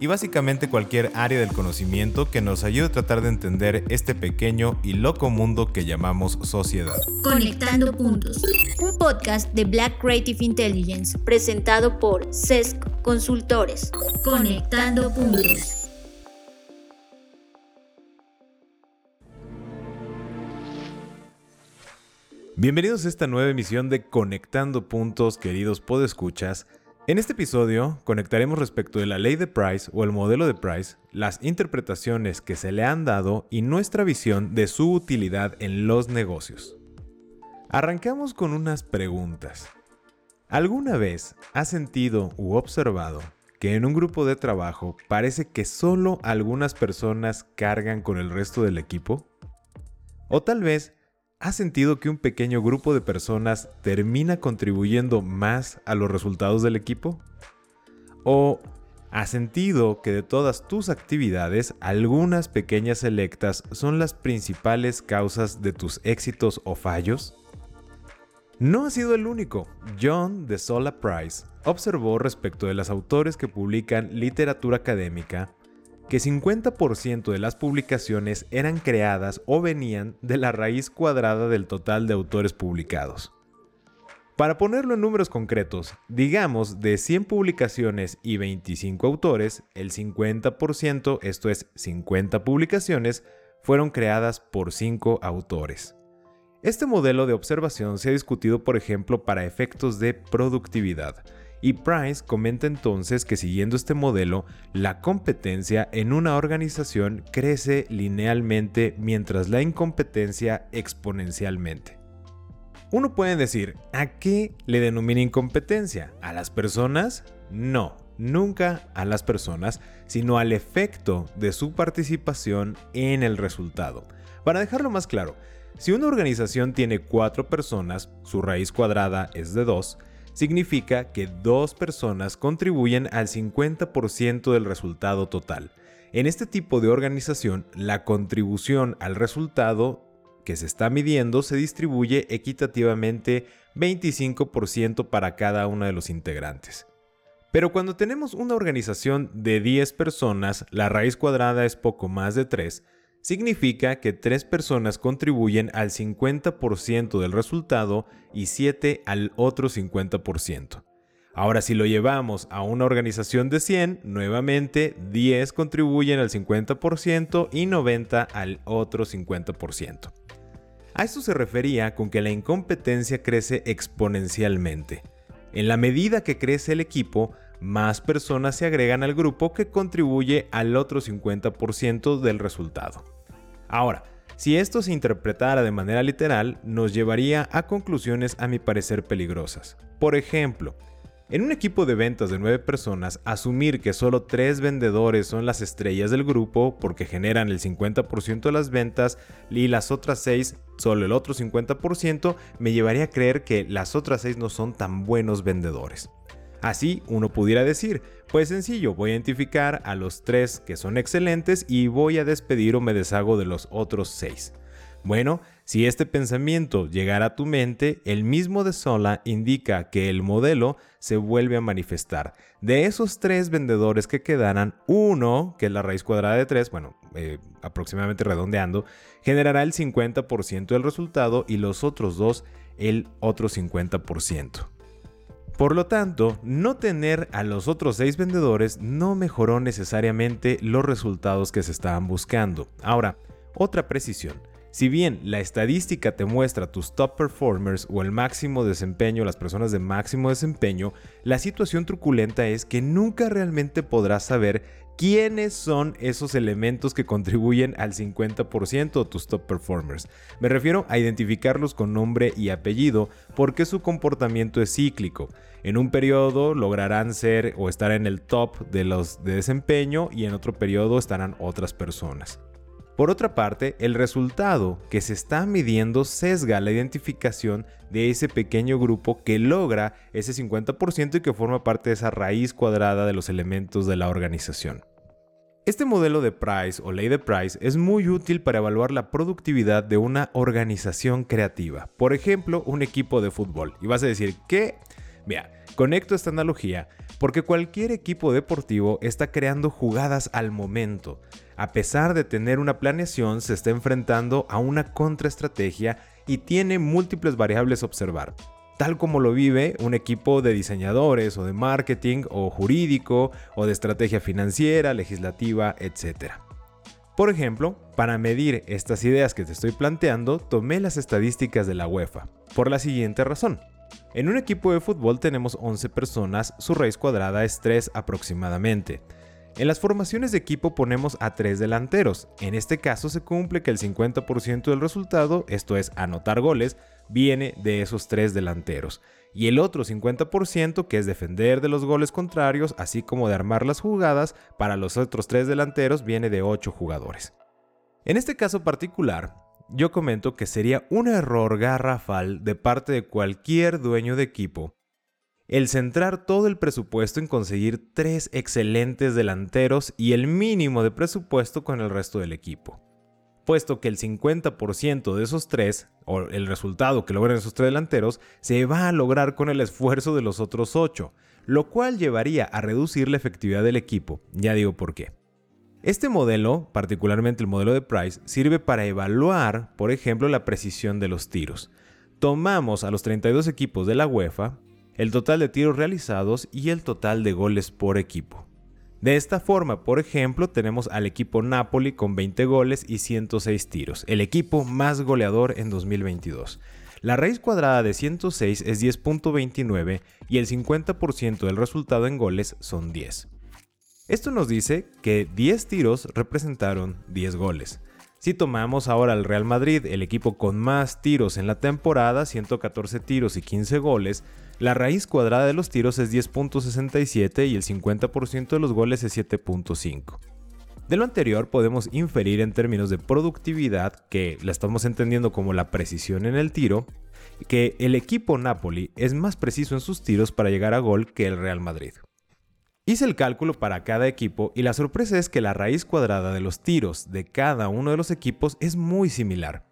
y básicamente cualquier área del conocimiento que nos ayude a tratar de entender este pequeño y loco mundo que llamamos sociedad. Conectando Puntos, un podcast de Black Creative Intelligence presentado por CESC Consultores. Conectando Puntos. Bienvenidos a esta nueva emisión de Conectando Puntos, queridos podescuchas. En este episodio conectaremos respecto de la ley de Price o el modelo de Price, las interpretaciones que se le han dado y nuestra visión de su utilidad en los negocios. Arrancamos con unas preguntas. ¿Alguna vez has sentido u observado que en un grupo de trabajo parece que solo algunas personas cargan con el resto del equipo? O tal vez ¿Has sentido que un pequeño grupo de personas termina contribuyendo más a los resultados del equipo? ¿O has sentido que de todas tus actividades, algunas pequeñas selectas son las principales causas de tus éxitos o fallos? No ha sido el único. John de Sola Price observó respecto de los autores que publican literatura académica que 50% de las publicaciones eran creadas o venían de la raíz cuadrada del total de autores publicados. Para ponerlo en números concretos, digamos de 100 publicaciones y 25 autores, el 50%, esto es 50 publicaciones, fueron creadas por 5 autores. Este modelo de observación se ha discutido, por ejemplo, para efectos de productividad, y Price comenta entonces que siguiendo este modelo, la competencia en una organización crece linealmente mientras la incompetencia exponencialmente. Uno puede decir, ¿a qué le denomina incompetencia? ¿A las personas? No, nunca a las personas, sino al efecto de su participación en el resultado. Para dejarlo más claro, si una organización tiene cuatro personas, su raíz cuadrada es de 2, significa que dos personas contribuyen al 50% del resultado total. En este tipo de organización, la contribución al resultado que se está midiendo se distribuye equitativamente 25% para cada uno de los integrantes. Pero cuando tenemos una organización de 10 personas, la raíz cuadrada es poco más de 3, significa que 3 personas contribuyen al 50% del resultado y 7 al otro 50%. Ahora si lo llevamos a una organización de 100, nuevamente 10 contribuyen al 50% y 90 al otro 50%. A esto se refería con que la incompetencia crece exponencialmente. En la medida que crece el equipo, más personas se agregan al grupo que contribuye al otro 50% del resultado. Ahora, si esto se interpretara de manera literal, nos llevaría a conclusiones a mi parecer peligrosas. Por ejemplo, en un equipo de ventas de 9 personas, asumir que solo 3 vendedores son las estrellas del grupo porque generan el 50% de las ventas y las otras 6 solo el otro 50%, me llevaría a creer que las otras 6 no son tan buenos vendedores. Así uno pudiera decir, pues sencillo, voy a identificar a los tres que son excelentes y voy a despedir o me deshago de los otros seis. Bueno, si este pensamiento llegara a tu mente, el mismo de Sola indica que el modelo se vuelve a manifestar. De esos tres vendedores que quedaran, uno, que es la raíz cuadrada de tres, bueno, eh, aproximadamente redondeando, generará el 50% del resultado y los otros dos el otro 50%. Por lo tanto, no tener a los otros seis vendedores no mejoró necesariamente los resultados que se estaban buscando. Ahora, otra precisión. Si bien la estadística te muestra tus top performers o el máximo desempeño, las personas de máximo desempeño, la situación truculenta es que nunca realmente podrás saber quiénes son esos elementos que contribuyen al 50% de tus top performers. Me refiero a identificarlos con nombre y apellido porque su comportamiento es cíclico. En un periodo lograrán ser o estar en el top de los de desempeño y en otro periodo estarán otras personas. Por otra parte, el resultado que se está midiendo sesga la identificación de ese pequeño grupo que logra ese 50% y que forma parte de esa raíz cuadrada de los elementos de la organización. Este modelo de Price o ley de Price es muy útil para evaluar la productividad de una organización creativa. Por ejemplo, un equipo de fútbol. Y vas a decir, ¿qué? Mira, conecto esta analogía porque cualquier equipo deportivo está creando jugadas al momento. A pesar de tener una planeación, se está enfrentando a una contraestrategia y tiene múltiples variables a observar tal como lo vive un equipo de diseñadores o de marketing o jurídico o de estrategia financiera, legislativa, etc. Por ejemplo, para medir estas ideas que te estoy planteando, tomé las estadísticas de la UEFA, por la siguiente razón. En un equipo de fútbol tenemos 11 personas, su raíz cuadrada es 3 aproximadamente. En las formaciones de equipo ponemos a tres delanteros. En este caso se cumple que el 50% del resultado, esto es anotar goles, viene de esos tres delanteros. Y el otro 50% que es defender de los goles contrarios, así como de armar las jugadas, para los otros tres delanteros viene de 8 jugadores. En este caso particular, yo comento que sería un error garrafal de parte de cualquier dueño de equipo el centrar todo el presupuesto en conseguir tres excelentes delanteros y el mínimo de presupuesto con el resto del equipo. Puesto que el 50% de esos tres, o el resultado que logran esos tres delanteros, se va a lograr con el esfuerzo de los otros ocho, lo cual llevaría a reducir la efectividad del equipo. Ya digo por qué. Este modelo, particularmente el modelo de Price, sirve para evaluar, por ejemplo, la precisión de los tiros. Tomamos a los 32 equipos de la UEFA, el total de tiros realizados y el total de goles por equipo. De esta forma, por ejemplo, tenemos al equipo Napoli con 20 goles y 106 tiros, el equipo más goleador en 2022. La raíz cuadrada de 106 es 10.29 y el 50% del resultado en goles son 10. Esto nos dice que 10 tiros representaron 10 goles. Si tomamos ahora al Real Madrid, el equipo con más tiros en la temporada, 114 tiros y 15 goles, la raíz cuadrada de los tiros es 10.67 y el 50% de los goles es 7.5. De lo anterior podemos inferir en términos de productividad, que la estamos entendiendo como la precisión en el tiro, que el equipo Napoli es más preciso en sus tiros para llegar a gol que el Real Madrid. Hice el cálculo para cada equipo y la sorpresa es que la raíz cuadrada de los tiros de cada uno de los equipos es muy similar.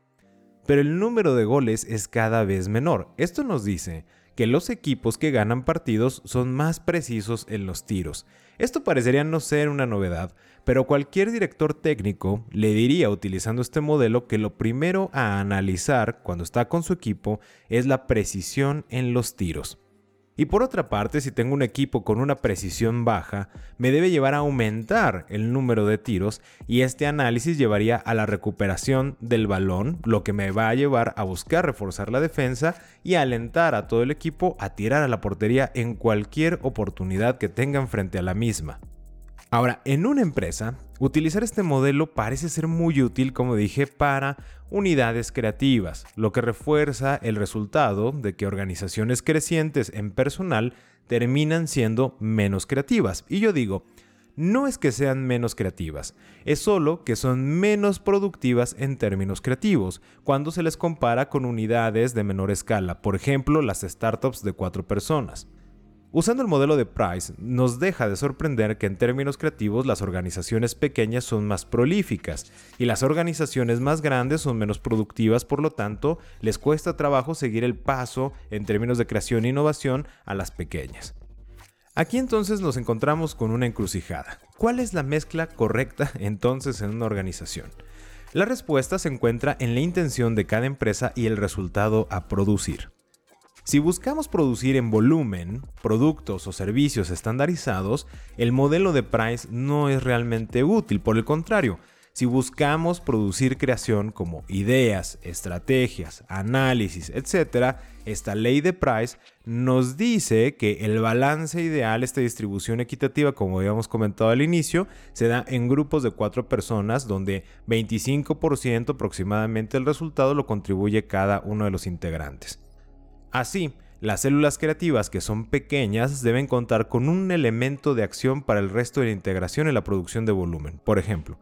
Pero el número de goles es cada vez menor. Esto nos dice que los equipos que ganan partidos son más precisos en los tiros. Esto parecería no ser una novedad, pero cualquier director técnico le diría utilizando este modelo que lo primero a analizar cuando está con su equipo es la precisión en los tiros. Y por otra parte, si tengo un equipo con una precisión baja, me debe llevar a aumentar el número de tiros y este análisis llevaría a la recuperación del balón, lo que me va a llevar a buscar reforzar la defensa y alentar a todo el equipo a tirar a la portería en cualquier oportunidad que tengan frente a la misma. Ahora, en una empresa, utilizar este modelo parece ser muy útil, como dije, para unidades creativas, lo que refuerza el resultado de que organizaciones crecientes en personal terminan siendo menos creativas. Y yo digo, no es que sean menos creativas, es solo que son menos productivas en términos creativos cuando se les compara con unidades de menor escala, por ejemplo las startups de cuatro personas. Usando el modelo de Price, nos deja de sorprender que en términos creativos las organizaciones pequeñas son más prolíficas y las organizaciones más grandes son menos productivas, por lo tanto, les cuesta trabajo seguir el paso en términos de creación e innovación a las pequeñas. Aquí entonces nos encontramos con una encrucijada. ¿Cuál es la mezcla correcta entonces en una organización? La respuesta se encuentra en la intención de cada empresa y el resultado a producir. Si buscamos producir en volumen productos o servicios estandarizados, el modelo de Price no es realmente útil. Por el contrario, si buscamos producir creación como ideas, estrategias, análisis, etc., esta ley de Price nos dice que el balance ideal, esta distribución equitativa, como habíamos comentado al inicio, se da en grupos de cuatro personas donde 25% aproximadamente del resultado lo contribuye cada uno de los integrantes. Así, las células creativas que son pequeñas deben contar con un elemento de acción para el resto de la integración en la producción de volumen. Por ejemplo,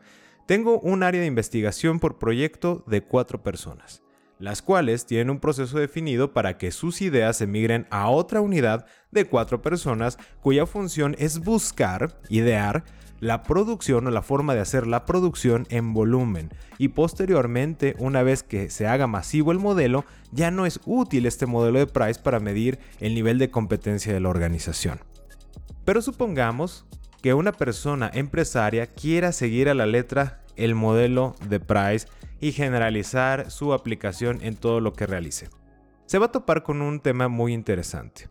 Tengo un área de investigación por proyecto de cuatro personas, las cuales tienen un proceso definido para que sus ideas emigren a otra unidad de cuatro personas cuya función es buscar, idear, la producción o la forma de hacer la producción en volumen y posteriormente una vez que se haga masivo el modelo ya no es útil este modelo de Price para medir el nivel de competencia de la organización. Pero supongamos que una persona empresaria quiera seguir a la letra el modelo de Price y generalizar su aplicación en todo lo que realice. Se va a topar con un tema muy interesante.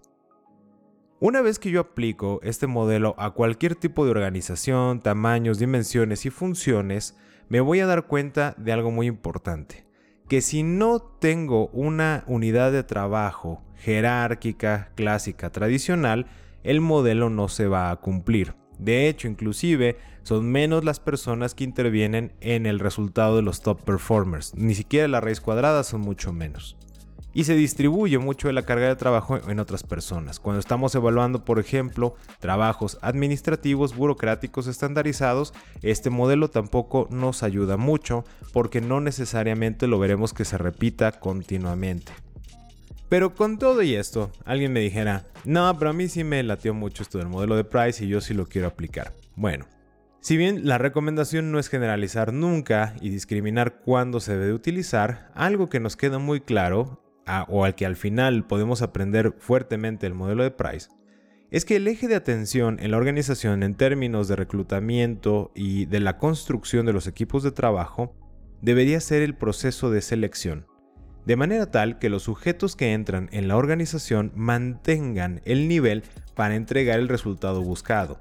Una vez que yo aplico este modelo a cualquier tipo de organización, tamaños, dimensiones y funciones, me voy a dar cuenta de algo muy importante, que si no tengo una unidad de trabajo jerárquica, clásica, tradicional, el modelo no se va a cumplir. De hecho, inclusive son menos las personas que intervienen en el resultado de los top performers. Ni siquiera la raíz cuadrada son mucho menos y se distribuye mucho de la carga de trabajo en otras personas. Cuando estamos evaluando, por ejemplo, trabajos administrativos, burocráticos, estandarizados, este modelo tampoco nos ayuda mucho porque no necesariamente lo veremos que se repita continuamente. Pero con todo y esto, alguien me dijera, no, pero a mí sí me latió mucho esto del modelo de Price y yo sí lo quiero aplicar. Bueno, si bien la recomendación no es generalizar nunca y discriminar cuándo se debe utilizar, algo que nos queda muy claro o al que al final podemos aprender fuertemente el modelo de Price, es que el eje de atención en la organización en términos de reclutamiento y de la construcción de los equipos de trabajo debería ser el proceso de selección, de manera tal que los sujetos que entran en la organización mantengan el nivel para entregar el resultado buscado,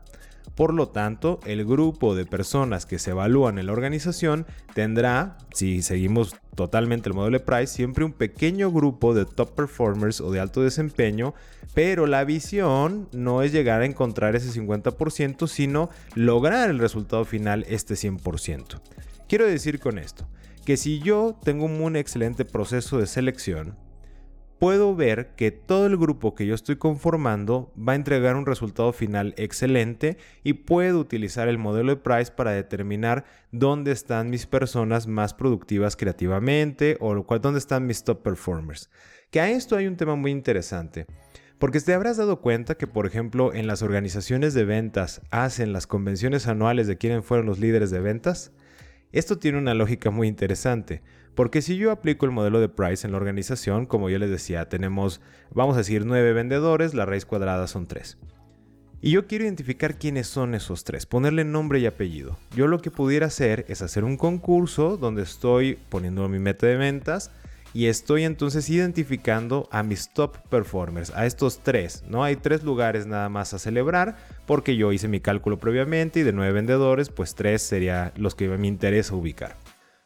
por lo tanto, el grupo de personas que se evalúan en la organización tendrá, si seguimos totalmente el modelo de Price, siempre un pequeño grupo de top performers o de alto desempeño, pero la visión no es llegar a encontrar ese 50%, sino lograr el resultado final este 100%. Quiero decir con esto, que si yo tengo un excelente proceso de selección, puedo ver que todo el grupo que yo estoy conformando va a entregar un resultado final excelente y puedo utilizar el modelo de Price para determinar dónde están mis personas más productivas creativamente o dónde están mis top performers. Que a esto hay un tema muy interesante. Porque te habrás dado cuenta que, por ejemplo, en las organizaciones de ventas hacen las convenciones anuales de quiénes fueron los líderes de ventas. Esto tiene una lógica muy interesante, porque si yo aplico el modelo de Price en la organización, como yo les decía, tenemos, vamos a decir, nueve vendedores, la raíz cuadrada son tres. Y yo quiero identificar quiénes son esos tres, ponerle nombre y apellido. Yo lo que pudiera hacer es hacer un concurso donde estoy poniendo mi meta de ventas y estoy entonces identificando a mis top performers, a estos tres. No hay tres lugares nada más a celebrar porque yo hice mi cálculo previamente y de nueve vendedores, pues tres sería los que me interesa ubicar.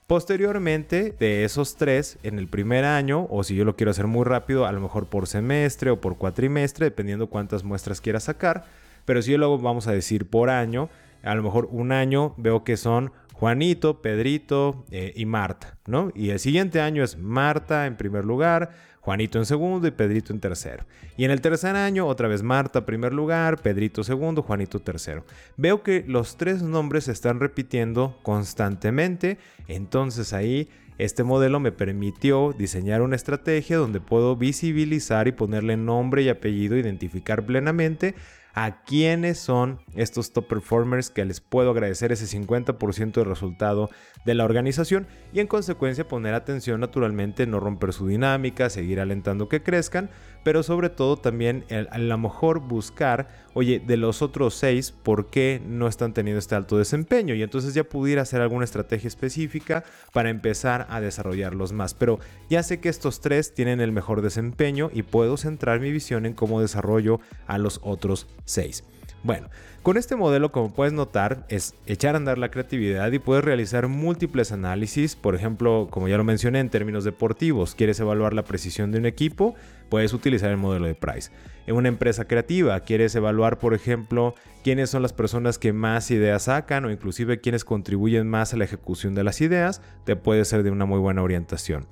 Posteriormente, de esos tres, en el primer año, o si yo lo quiero hacer muy rápido, a lo mejor por semestre o por cuatrimestre, dependiendo cuántas muestras quiera sacar. Pero si yo luego vamos a decir por año, a lo mejor un año veo que son Juanito, Pedrito eh, y Marta, ¿no? Y el siguiente año es Marta en primer lugar, Juanito en segundo y Pedrito en tercero. Y en el tercer año, otra vez Marta primer lugar, Pedrito segundo, Juanito tercero. Veo que los tres nombres se están repitiendo constantemente, entonces ahí este modelo me permitió diseñar una estrategia donde puedo visibilizar y ponerle nombre y apellido, identificar plenamente a quiénes son estos top performers que les puedo agradecer ese 50% de resultado de la organización y en consecuencia poner atención naturalmente, no romper su dinámica, seguir alentando que crezcan, pero sobre todo también a lo mejor buscar, oye, de los otros seis, ¿por qué no están teniendo este alto desempeño? Y entonces ya pudiera hacer alguna estrategia específica para empezar a desarrollarlos más. Pero ya sé que estos tres tienen el mejor desempeño y puedo centrar mi visión en cómo desarrollo a los otros seis. Bueno, con este modelo, como puedes notar, es echar a andar la creatividad y puedes realizar múltiples análisis. Por ejemplo, como ya lo mencioné, en términos deportivos, quieres evaluar la precisión de un equipo, puedes utilizar el modelo de Price. En una empresa creativa, quieres evaluar, por ejemplo, quiénes son las personas que más ideas sacan o inclusive quienes contribuyen más a la ejecución de las ideas, te puede ser de una muy buena orientación.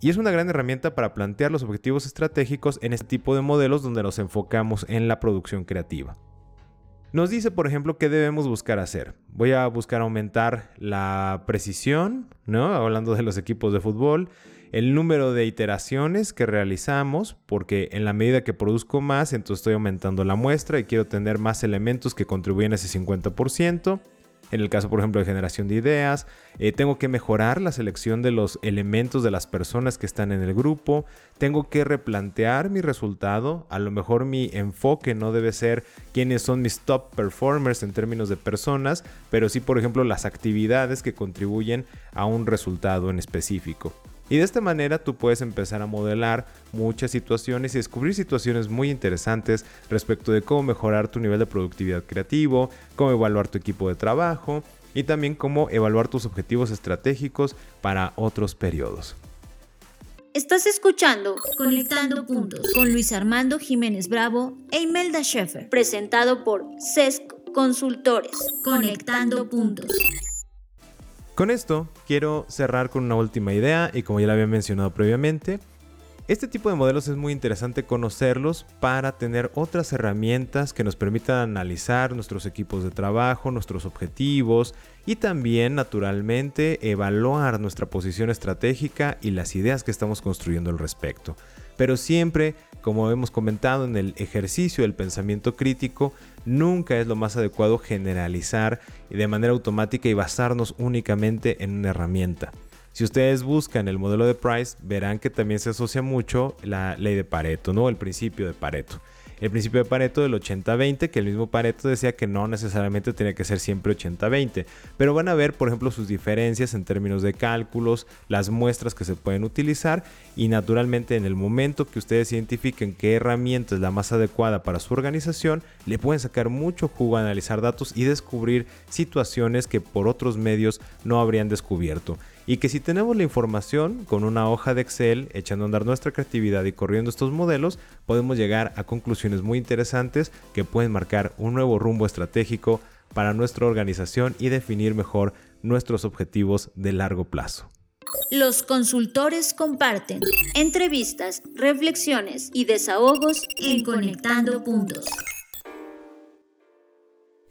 Y es una gran herramienta para plantear los objetivos estratégicos en este tipo de modelos donde nos enfocamos en la producción creativa. Nos dice, por ejemplo, qué debemos buscar hacer. Voy a buscar aumentar la precisión, ¿no? Hablando de los equipos de fútbol, el número de iteraciones que realizamos, porque en la medida que produzco más, entonces estoy aumentando la muestra y quiero tener más elementos que contribuyen a ese 50%. En el caso, por ejemplo, de generación de ideas, eh, tengo que mejorar la selección de los elementos de las personas que están en el grupo, tengo que replantear mi resultado, a lo mejor mi enfoque no debe ser quiénes son mis top performers en términos de personas, pero sí, por ejemplo, las actividades que contribuyen a un resultado en específico. Y de esta manera tú puedes empezar a modelar muchas situaciones y descubrir situaciones muy interesantes respecto de cómo mejorar tu nivel de productividad creativo, cómo evaluar tu equipo de trabajo y también cómo evaluar tus objetivos estratégicos para otros periodos. Estás escuchando Conectando Puntos con Luis Armando Jiménez Bravo e Imelda Schaeffer, presentado por CESC Consultores. Conectando Puntos. Con esto quiero cerrar con una última idea y como ya la había mencionado previamente, este tipo de modelos es muy interesante conocerlos para tener otras herramientas que nos permitan analizar nuestros equipos de trabajo, nuestros objetivos y también naturalmente evaluar nuestra posición estratégica y las ideas que estamos construyendo al respecto. Pero siempre, como hemos comentado en el ejercicio del pensamiento crítico, nunca es lo más adecuado generalizar de manera automática y basarnos únicamente en una herramienta. Si ustedes buscan el modelo de Price, verán que también se asocia mucho la ley de Pareto, ¿no? El principio de Pareto el principio de Pareto del 80-20, que el mismo Pareto decía que no necesariamente tenía que ser siempre 80-20, pero van a ver, por ejemplo, sus diferencias en términos de cálculos, las muestras que se pueden utilizar y naturalmente en el momento que ustedes identifiquen qué herramienta es la más adecuada para su organización, le pueden sacar mucho jugo a analizar datos y descubrir situaciones que por otros medios no habrían descubierto y que si tenemos la información con una hoja de Excel echando a andar nuestra creatividad y corriendo estos modelos, podemos llegar a conclusiones muy interesantes que pueden marcar un nuevo rumbo estratégico para nuestra organización y definir mejor nuestros objetivos de largo plazo. Los consultores comparten entrevistas, reflexiones y desahogos en Conectando Puntos.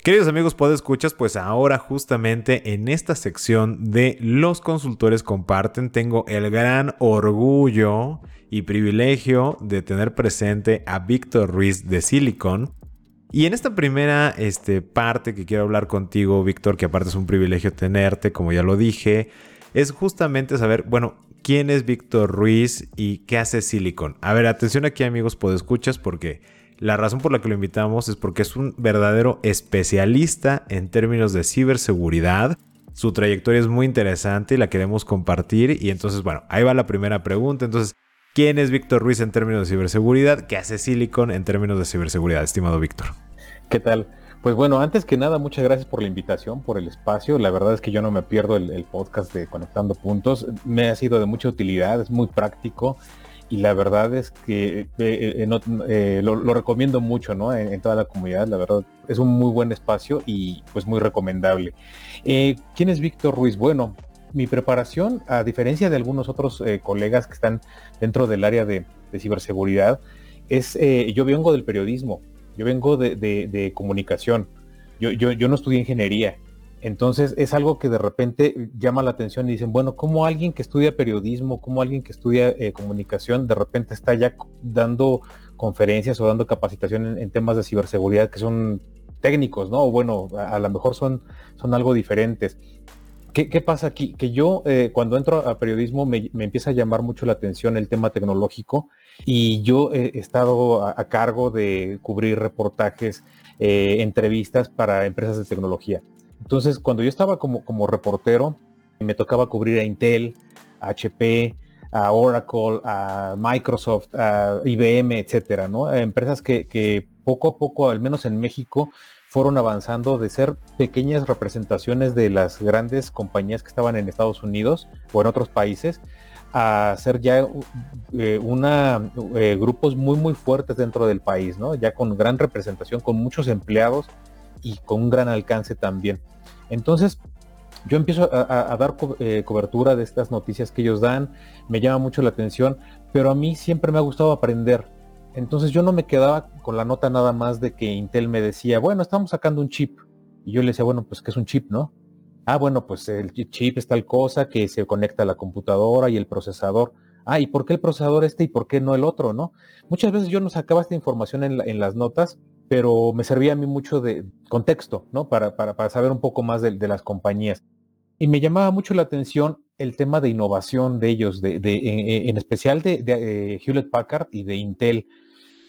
Queridos amigos, escuchas, pues ahora justamente en esta sección de los consultores comparten, tengo el gran orgullo y privilegio de tener presente a Víctor Ruiz de Silicon. Y en esta primera este, parte que quiero hablar contigo, Víctor, que aparte es un privilegio tenerte, como ya lo dije, es justamente saber, bueno, quién es Víctor Ruiz y qué hace Silicon. A ver, atención aquí amigos, escuchas porque la razón por la que lo invitamos es porque es un verdadero especialista en términos de ciberseguridad. Su trayectoria es muy interesante y la queremos compartir. Y entonces, bueno, ahí va la primera pregunta. Entonces, ¿quién es Víctor Ruiz en términos de ciberseguridad? ¿Qué hace Silicon en términos de ciberseguridad, estimado Víctor? ¿Qué tal? Pues bueno, antes que nada, muchas gracias por la invitación, por el espacio. La verdad es que yo no me pierdo el, el podcast de Conectando Puntos. Me ha sido de mucha utilidad, es muy práctico y la verdad es que eh, eh, eh, lo, recomiendo mucho ¿no? En, toda la comunidad, la verdad es un muy buen espacio y pues muy recomendable. ¿Quién es Víctor Ruiz? Bueno, mi preparación, a diferencia de algunos otros colegas que están dentro del área de, ciberseguridad, es yo vengo del periodismo, yo vengo de, comunicación, yo, yo, yo no estudié ingeniería, entonces es algo que de repente llama la atención y dicen, bueno, ¿cómo alguien que estudia periodismo, como alguien que estudia eh, comunicación, de repente está ya dando conferencias o dando capacitación en, temas de ciberseguridad que son técnicos, ¿no? O bueno, a, lo mejor son, son algo diferentes. ¿Qué, pasa aquí? Que yo eh, cuando entro a periodismo me, empieza a llamar mucho la atención el tema tecnológico y yo he estado a, cargo de cubrir reportajes, eh, entrevistas para empresas de tecnología. Entonces, cuando yo estaba como, reportero, me tocaba cubrir a Intel, a HP, a Oracle, a Microsoft, a IBM, etcétera, ¿no? Empresas que, poco a poco, al menos en México, fueron avanzando de ser pequeñas representaciones de las grandes compañías que estaban en Estados Unidos o en otros países a ser ya eh, eh, grupos muy muy fuertes dentro del país, ¿no? Ya con gran representación, con muchos empleados y con un gran alcance también. Entonces, yo empiezo a, dar eh, cobertura de estas noticias que ellos dan, me llama mucho la atención, pero a mí siempre me ha gustado aprender. Entonces yo no me quedaba con la nota nada más de que Intel me decía, bueno, estamos sacando un chip. Y yo le decía, bueno, pues que es un chip, ¿no? Ah, bueno, pues el chip es tal cosa que se conecta a la computadora y el procesador. Ah, ¿y por qué el procesador este y por qué no el otro, no? Muchas veces yo no sacaba esta información en, las notas, pero me servía a mí mucho de contexto, ¿no? Para, para, saber un poco más de, las compañías. Y me llamaba mucho la atención el tema de innovación de ellos, de, en, especial de, eh, Hewlett Packard y de Intel.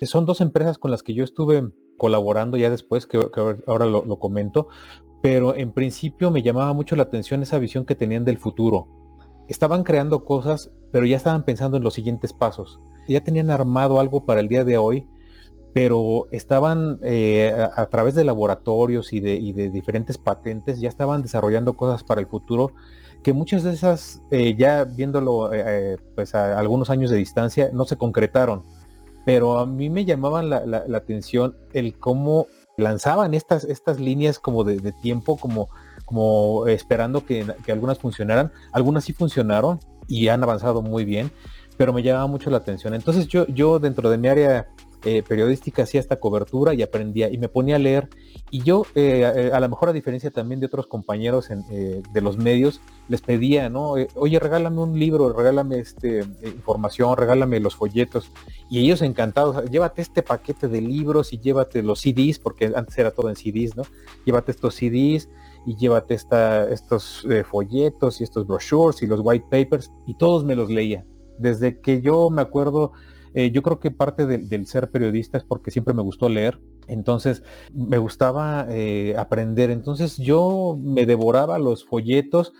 Son dos empresas con las que yo estuve colaborando ya después, que, ahora lo, comento, pero en principio me llamaba mucho la atención esa visión que tenían del futuro. Estaban creando cosas, pero ya estaban pensando en los siguientes pasos. Ya tenían armado algo para el día de hoy, pero estaban eh, a, través de laboratorios y de, diferentes patentes, ya estaban desarrollando cosas para el futuro que muchas de esas, eh, ya viéndolo eh, pues a algunos años de distancia, no se concretaron. Pero a mí me llamaban la, la atención el cómo lanzaban estas, estas líneas como de, tiempo, como, como esperando que, algunas funcionaran. Algunas sí funcionaron y han avanzado muy bien, pero me llamaba mucho la atención. Entonces yo, yo dentro de mi área eh, periodística hacía esta cobertura y aprendía y me ponía a leer. Y yo, eh, eh, a, lo mejor a diferencia también de otros compañeros de los medios, les pedía, ¿no? Oye, regálame un libro, regálame este, información, regálame los folletos. Y ellos encantados, llévate este paquete de libros y llévate los CDs, porque antes era todo en CDs, ¿no? Llévate estos CDs y llévate esta, estos folletos y estos brochures y los white papers. Y todos me los leía. Desde que yo me acuerdo eh, yo creo que parte del ser periodista es porque siempre me gustó leer, entonces me gustaba eh, aprender, entonces yo me devoraba los folletos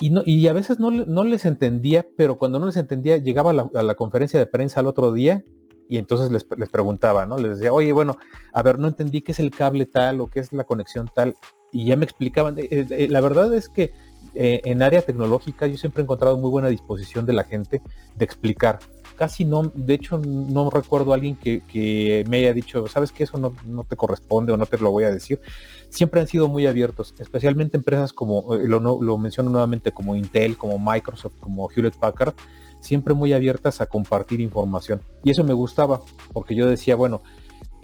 y, a veces no, no, les entendía, pero cuando no les entendía llegaba a la, conferencia de prensa al otro día y entonces les, les, preguntaba, ¿no? Les decía, oye, bueno, a ver, no entendí qué es el cable tal o qué es la conexión tal. Y ya me explicaban. Eh, la verdad es que en área tecnológica yo siempre he encontrado muy buena disposición de la gente de explicar casi no, de hecho no recuerdo a alguien que, me haya dicho, sabes que eso no, te corresponde o no te lo voy a decir. Siempre han sido muy abiertos, especialmente empresas como, eh, lo, lo menciono nuevamente, como Intel, como Microsoft, como Hewlett Packard, siempre muy abiertas a compartir información. Y eso me gustaba, porque yo decía, bueno,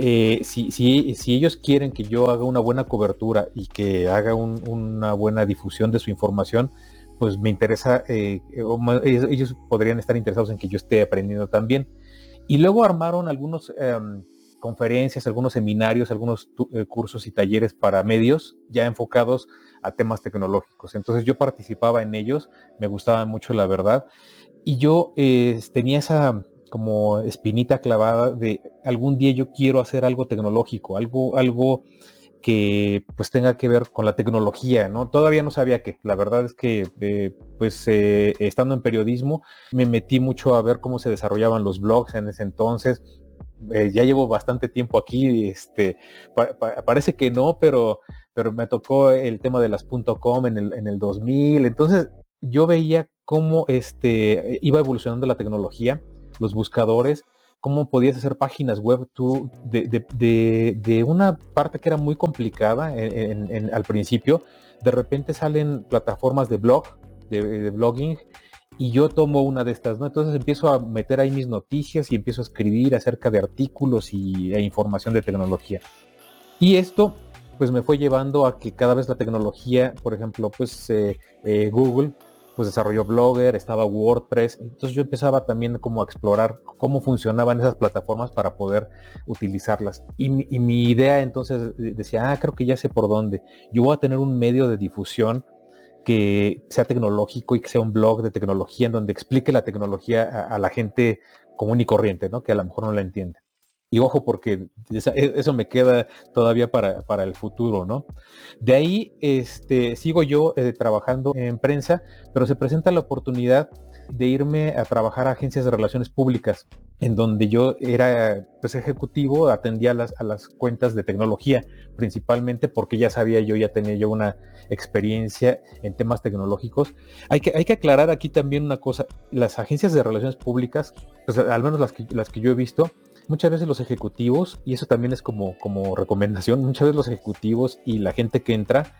eh, si, si, si, ellos quieren que yo haga una buena cobertura y que haga una buena difusión de su información, pues me interesa, eh, ellos, podrían estar interesados en que yo esté aprendiendo también. Y luego armaron algunos em, conferencias, algunos seminarios, algunos eh, cursos y talleres para medios ya enfocados a temas tecnológicos. Entonces yo participaba en ellos, me gustaba mucho la verdad. Y yo eh, tenía esa como espinita clavada de algún día yo quiero hacer algo tecnológico, algo, algo que pues tenga que ver con la tecnología, ¿no? Todavía no sabía qué. La verdad es que eh, pues eh, estando en periodismo me metí mucho a ver cómo se desarrollaban los blogs en ese entonces. Eh, ya llevo bastante tiempo aquí, este, parece que no, pero, pero me tocó el tema de las .com en el, en el 2000. Entonces yo veía cómo este, iba evolucionando la tecnología, los buscadores, cómo podías hacer páginas web tú de, una parte que era muy complicada al principio, de repente salen plataformas de blog, de, blogging, y yo tomo una de estas, ¿no? Entonces empiezo a meter ahí mis noticias y empiezo a escribir acerca de artículos y, e información de tecnología. Y esto pues me fue llevando a que cada vez la tecnología, por ejemplo, pues eh, eh, Google pues desarrolló Blogger, estaba WordPress, entonces yo empezaba también como a explorar cómo funcionaban esas plataformas para poder utilizarlas. Y mi, idea entonces decía, ah, creo que ya sé por dónde. Yo voy a tener un medio de difusión que sea tecnológico y que sea un blog de tecnología en donde explique la tecnología a, a la gente común y corriente, ¿no? Que a lo mejor no la entiende. Y ojo, porque e, eso me queda todavía para, para el futuro, ¿no? De ahí este, sigo yo eh, trabajando en prensa, pero se presenta la oportunidad de irme a trabajar a agencias de relaciones públicas, en donde yo era pues, ejecutivo, atendía las, a las cuentas de tecnología, principalmente porque ya sabía yo, ya tenía yo una experiencia en temas tecnológicos. Hay que, hay que aclarar aquí también una cosa, las agencias de relaciones públicas, pues, al menos las que, las que yo he visto, muchas veces los ejecutivos, y eso también es como, como recomendación, muchas veces los ejecutivos y la gente que entra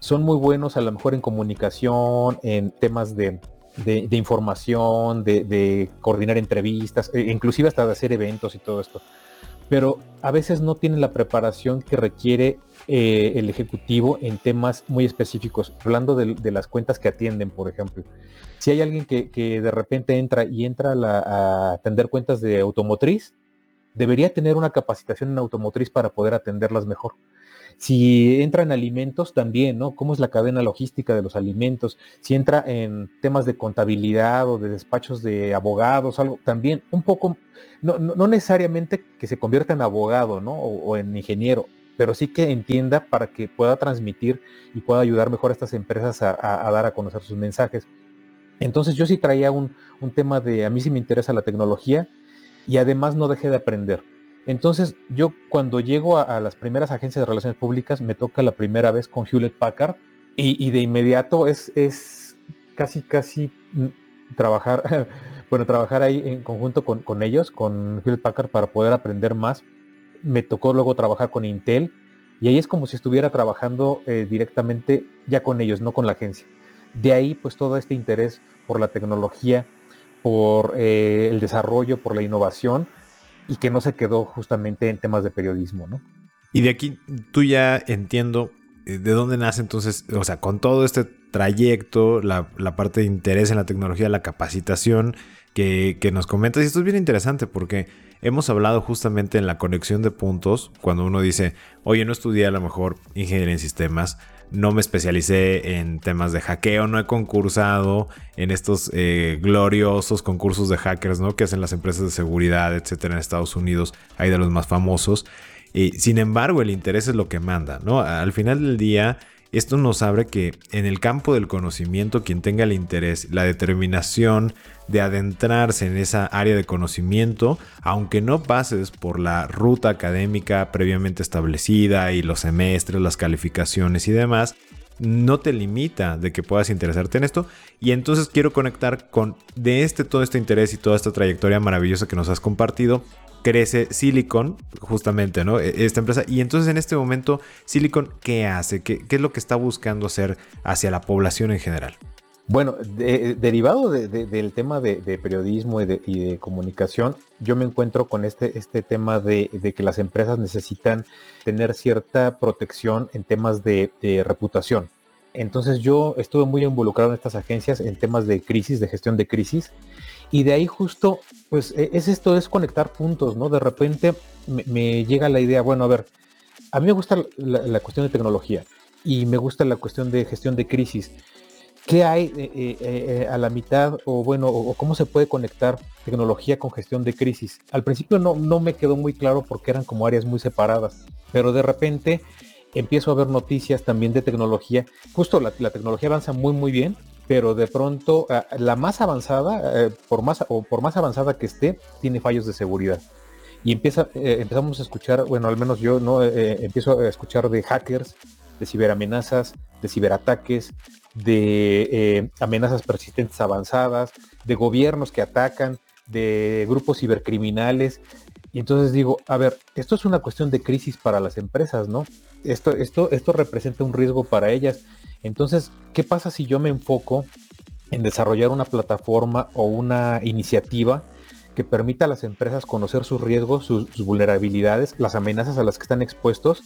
son muy buenos a lo mejor en comunicación, en temas de de, información, de, coordinar entrevistas, e inclusive hasta de hacer eventos y todo esto. Pero a veces no tienen la preparación que requiere eh, el ejecutivo en temas muy específicos, hablando de, las cuentas que atienden, por ejemplo. Si hay alguien que, de repente entra y entra a atender cuentas de automotriz, debería tener una capacitación en automotriz para poder atenderlas mejor. Si entra en alimentos, también, ¿no? ¿Cómo es la cadena logística de los alimentos? Si entra en temas de contabilidad o de despachos de abogados, algo, también un poco, no, necesariamente que se convierta en abogado, ¿no? O, en ingeniero, pero sí que entienda para que pueda transmitir y pueda ayudar mejor a estas empresas a, dar a conocer sus mensajes. Entonces yo sí traía un, un tema de, a mí sí me interesa la tecnología y además no dejé de aprender entonces, yo cuando llego a, las primeras agencias de relaciones públicas, me toca la primera vez con Hewlett Packard y, de inmediato es, es casi, casi mm, trabajar, bueno, trabajar ahí en conjunto con, ellos, con Hewlett Packard, para poder aprender más. Me tocó luego trabajar con Intel y ahí es como si estuviera trabajando eh, directamente ya con ellos, no con la agencia. De ahí, pues todo este interés por la tecnología, por eh, el desarrollo, por la innovación y que no se quedó justamente en temas de periodismo, ¿no? Y de aquí tú ya entiendo eh, de dónde nace entonces, o sea, con todo este trayecto, la, parte de interés en la tecnología, la capacitación que, que, nos comentas. Y esto es bien interesante porque hemos hablado justamente en la conexión de puntos, cuando uno dice, oye, no estudié a lo mejor ingeniería en sistemas, no me especialicé en temas de hackeo, no he concursado en estos eh, gloriosos concursos de hackers, ¿no? Que hacen las empresas de seguridad, etcétera, en Estados Unidos, hay de los más famosos. Y, sin embargo, el interés es lo que manda, ¿no? Al final del día, esto nos abre que en el campo del conocimiento, quien tenga el interés, la determinación de adentrarse en esa área de conocimiento, aunque no pases por la ruta académica previamente establecida y los semestres, las calificaciones y demás, no te limita de que puedas interesarte en esto. Y entonces quiero conectar con de este todo este interés y toda esta trayectoria maravillosa que nos has compartido crece Silicon, justamente, ¿no? E, esta empresa. Y entonces en este momento, Silicon, ¿qué hace? ¿Qué, es lo que está buscando hacer hacia la población en general? Bueno, derivado del tema de, periodismo y, de, comunicación, yo me encuentro con este, este tema de, que las empresas necesitan tener cierta protección en temas de, reputación. Entonces yo estuve muy involucrado en estas agencias en temas de crisis, de gestión de crisis, y de ahí justo, pues e, es esto, es conectar puntos, ¿no? De repente me, llega la idea, bueno, a ver, a mí me gusta la, cuestión de tecnología y me gusta la cuestión de gestión de crisis. ¿Qué hay eh, eh, a la mitad o bueno, o, cómo se puede conectar tecnología con gestión de crisis? Al principio no, no me quedó muy claro porque eran como áreas muy separadas, pero de repente empiezo a ver noticias también de tecnología. Justo la tecnología avanza muy, muy bien pero de pronto ah, la más avanzada, eh, por más o por más avanzada que esté, tiene fallos de seguridad. Y empieza, eh, empezamos a escuchar, bueno, al menos yo no eh, empiezo a escuchar de hackers, de ciberamenazas, de ciberataques, de amenazas persistentes avanzadas, de gobiernos que atacan, de grupos cibercriminales. Y entonces digo, a ver, esto es una cuestión de crisis para las empresas, ¿no? Esto, esto, esto representa un riesgo para ellas entonces, ¿qué pasa si yo me enfoco en desarrollar una plataforma o una iniciativa que permita a las empresas conocer sus riesgos, sus, vulnerabilidades, las amenazas a las que están expuestos?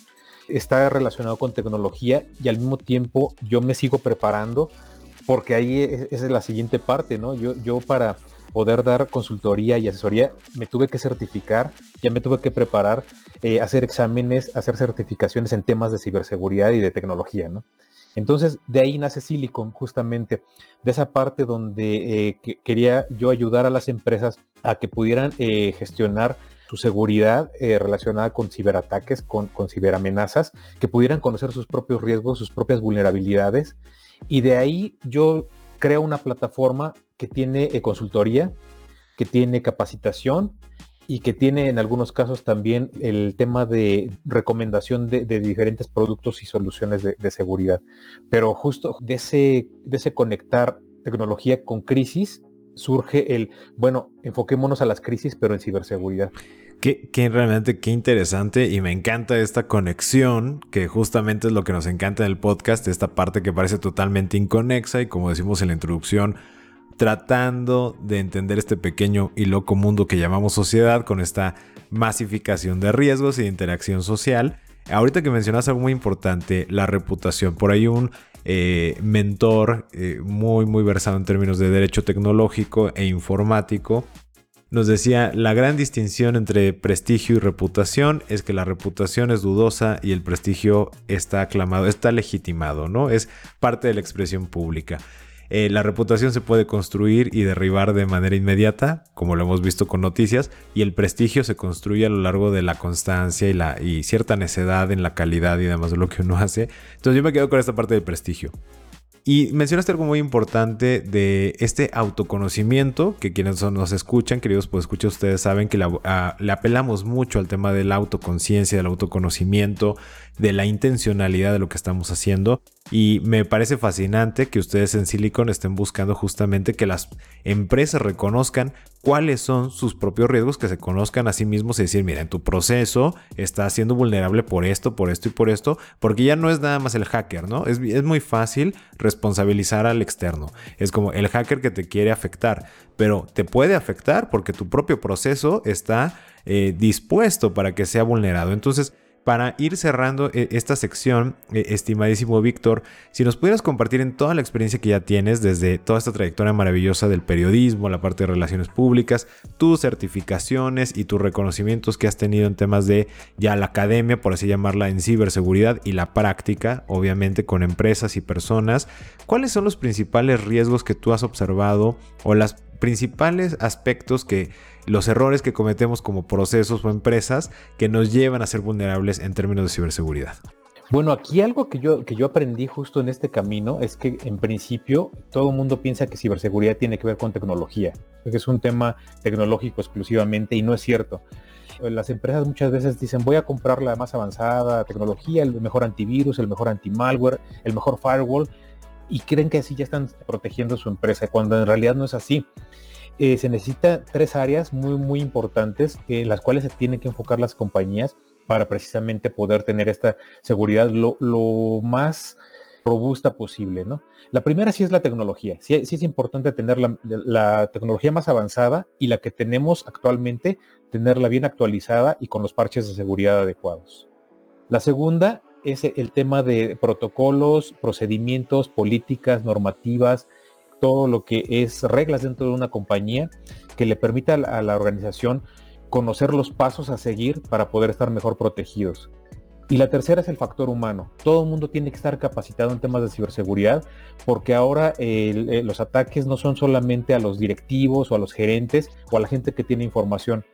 Está relacionado con tecnología y al mismo tiempo yo me sigo preparando porque ahí es, es la siguiente parte, ¿no? Yo, yo para poder dar consultoría y asesoría me tuve que certificar, ya me tuve que preparar, eh, hacer exámenes, hacer certificaciones en temas de ciberseguridad y de tecnología, ¿no? Entonces, de ahí nace Silicon, justamente, de esa parte donde eh, quería yo ayudar a las empresas a que pudieran eh, gestionar su seguridad eh, relacionada con ciberataques, con, con, ciberamenazas, que pudieran conocer sus propios riesgos, sus propias vulnerabilidades. Y de ahí yo creo una plataforma que tiene consultoría, que tiene capacitación y que tiene en algunos casos también el tema de recomendación de, diferentes productos y soluciones de, seguridad. Pero justo de ese, de ese conectar tecnología con crisis surge el, bueno, enfoquémonos a las crisis, pero en ciberseguridad. Qué, qué, realmente qué interesante y me encanta esta conexión que justamente es lo que nos encanta en el podcast, esta parte que parece totalmente inconexa y como decimos en la introducción, tratando de entender este pequeño y loco mundo que llamamos sociedad con esta masificación de riesgos y interacción social. Ahorita que mencionas algo muy importante, la reputación. Por ahí un eh, mentor eh, muy, muy versado en términos de derecho tecnológico e informático nos decía, la gran distinción entre prestigio y reputación es que la reputación es dudosa y el prestigio está aclamado, está legitimado, ¿no? Es parte de la expresión pública. Eh, la reputación se puede construir y derribar de manera inmediata, como lo hemos visto con noticias, y el prestigio se construye a lo largo de la constancia y, la, y cierta necedad en la calidad y demás de lo que uno hace. Entonces yo me quedo con esta parte del prestigio. Y mencionaste algo muy importante de este autoconocimiento, que quienes nos escuchan, queridos pues escucha ustedes saben que ah, le apelamos mucho al tema de la autoconciencia, del autoconocimiento, de la intencionalidad de lo que estamos haciendo. Y me parece fascinante que ustedes en Silicon estén buscando justamente que las empresas reconozcan cuáles son sus propios riesgos, que se conozcan a sí mismos y decir, mira, en tu proceso está siendo vulnerable por esto, por esto y por esto, porque ya no es nada más el hacker, ¿no? Es, es muy fácil responsabilizar al externo. Es como el hacker que te quiere afectar, pero te puede afectar porque tu propio proceso está eh, dispuesto para que sea vulnerado. Entonces, para ir cerrando eh, esta sección, eh, estimadísimo Víctor, si nos pudieras compartir en toda la experiencia que ya tienes, desde toda esta trayectoria maravillosa del periodismo, la parte de relaciones públicas, tus certificaciones y tus reconocimientos que has tenido en temas de ya la academia, por así llamarla, en ciberseguridad y la práctica, obviamente con empresas y personas, ¿cuáles son los principales riesgos que tú has observado o los principales aspectos que los errores que cometemos como procesos o empresas que nos llevan a ser vulnerables en términos de ciberseguridad. Bueno, aquí algo que yo, que yo aprendí justo en este camino es que en principio todo el mundo piensa que ciberseguridad tiene que ver con tecnología, que es un tema tecnológico exclusivamente y no es cierto. Las empresas muchas veces dicen voy a comprar la más avanzada tecnología, el mejor antivirus, el mejor anti-malware, el mejor firewall y creen que así ya están protegiendo su empresa, cuando en realidad no es así. Eh, se necesita tres áreas muy, muy importantes en las cuales se tienen que enfocar las compañías para precisamente poder tener esta seguridad lo, más robusta posible, ¿no? La primera sí es la tecnología. Sí, es importante tener la, tecnología más avanzada y la que tenemos actualmente, tenerla bien actualizada y con los parches de seguridad adecuados. La segunda es el tema de protocolos, procedimientos, políticas, normativas, todo lo que es reglas dentro de una compañía que le permita a la organización conocer los pasos a seguir para poder estar mejor protegidos. Y la tercera es el factor humano. Todo el mundo tiene que estar capacitado en temas de ciberseguridad porque ahora eh, los ataques no son solamente a los directivos o a los gerentes o a la gente que tiene información.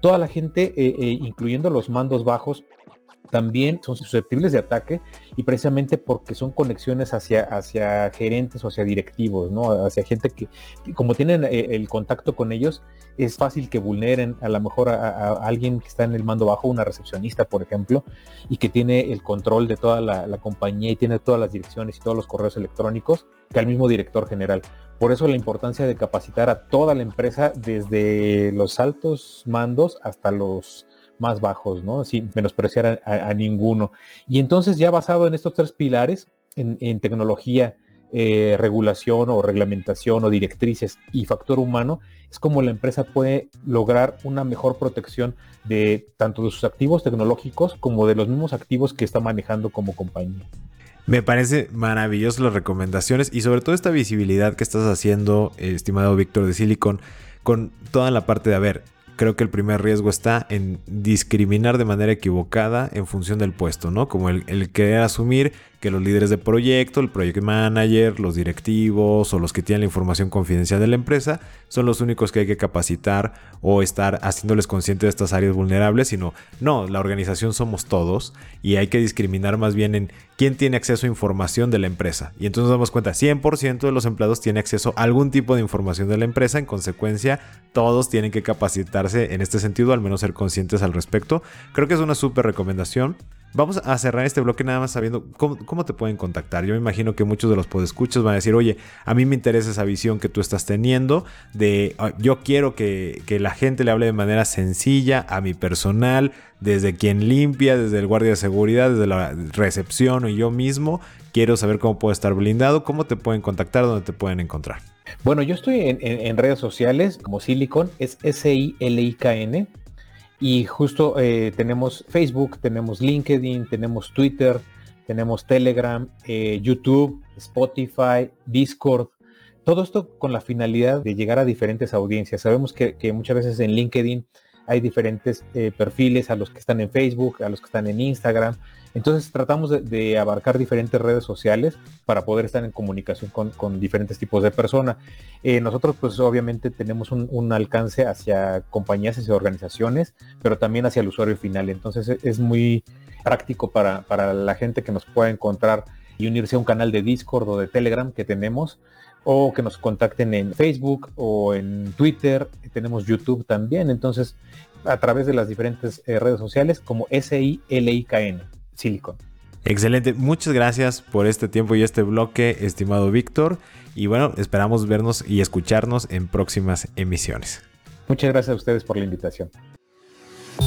Toda la gente, eh, eh, incluyendo los mandos bajos, también son susceptibles de ataque y precisamente porque son conexiones hacia, hacia gerentes o hacia directivos, ¿no? Hacia gente que, como tienen eh, el contacto con ellos, es fácil que vulneren a lo mejor a, alguien que está en el mando bajo, una recepcionista, por ejemplo, y que tiene el control de toda la, la compañía y tiene todas las direcciones y todos los correos electrónicos que al mismo director general. Por eso la importancia de capacitar a toda la empresa desde los altos mandos hasta los más bajos, ¿no? Sin menospreciar a, ninguno. Y entonces ya basado en estos tres pilares, en, tecnología, eh, regulación o reglamentación o directrices y factor humano, es como la empresa puede lograr una mejor protección de tanto de sus activos tecnológicos como de los mismos activos que está manejando como compañía. Me parece maravilloso las recomendaciones y sobre todo esta visibilidad que estás haciendo, estimado Víctor de Silicon, con toda la parte de, a ver, creo que el primer riesgo está en discriminar de manera equivocada en función del puesto, ¿no? Como el, el querer asumir que los líderes de proyecto, el project manager, los directivos o los que tienen la información confidencial de la empresa son los únicos que hay que capacitar o estar haciéndoles conscientes de estas áreas vulnerables, sino no, la organización somos todos y hay que discriminar más bien en quién tiene acceso a información de la empresa. Y entonces nos damos cuenta, 100% de los empleados tienen acceso a algún tipo de información de la empresa, en consecuencia todos tienen que capacitarse en este sentido, al menos ser conscientes al respecto. Creo que es una súper recomendación. Vamos a cerrar este bloque nada más sabiendo cómo, te pueden contactar. Yo me imagino que muchos de los podescuchos van a decir, oye, a mí me interesa esa visión que tú estás teniendo de yo quiero que, que la gente le hable de manera sencilla a mi personal, desde quien limpia, desde el guardia de seguridad, desde la recepción o yo mismo. Quiero saber cómo puedo estar blindado, cómo te pueden contactar, dónde te pueden encontrar. Bueno, yo estoy en, redes sociales como Silicon, es S-I-L-I-K-N. Y justo eh, tenemos Facebook, tenemos LinkedIn, tenemos Twitter, tenemos Telegram, eh, YouTube, Spotify, Discord. Todo esto con la finalidad de llegar a diferentes audiencias. Sabemos que, muchas veces en LinkedIn hay diferentes eh, perfiles a los que están en Facebook, a los que están en Instagram. Entonces tratamos de, abarcar diferentes redes sociales para poder estar en comunicación con, diferentes tipos de personas. Eh, nosotros pues obviamente tenemos un, alcance hacia compañías, hacia organizaciones, pero también hacia el usuario final. Entonces e, es muy práctico para, para la gente que nos pueda encontrar y unirse a un canal de Discord o de Telegram que tenemos o que nos contacten en Facebook o en Twitter, tenemos YouTube también, entonces a través de las diferentes eh, redes sociales como S-I-L-I-K-N, Silicon. Excelente, muchas gracias por este tiempo y este bloque, estimado Víctor, y bueno, esperamos vernos y escucharnos en próximas emisiones. Muchas gracias a ustedes por la invitación.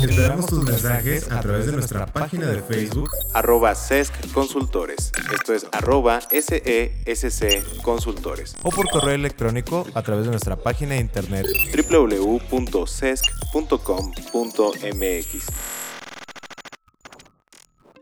Esperamos tus mensajes a través de nuestra página de Facebook, arroba SESC Consultores. Esto es arroba SESC Consultores. O por correo electrónico a través de nuestra página de internet www.sesc.com.mx.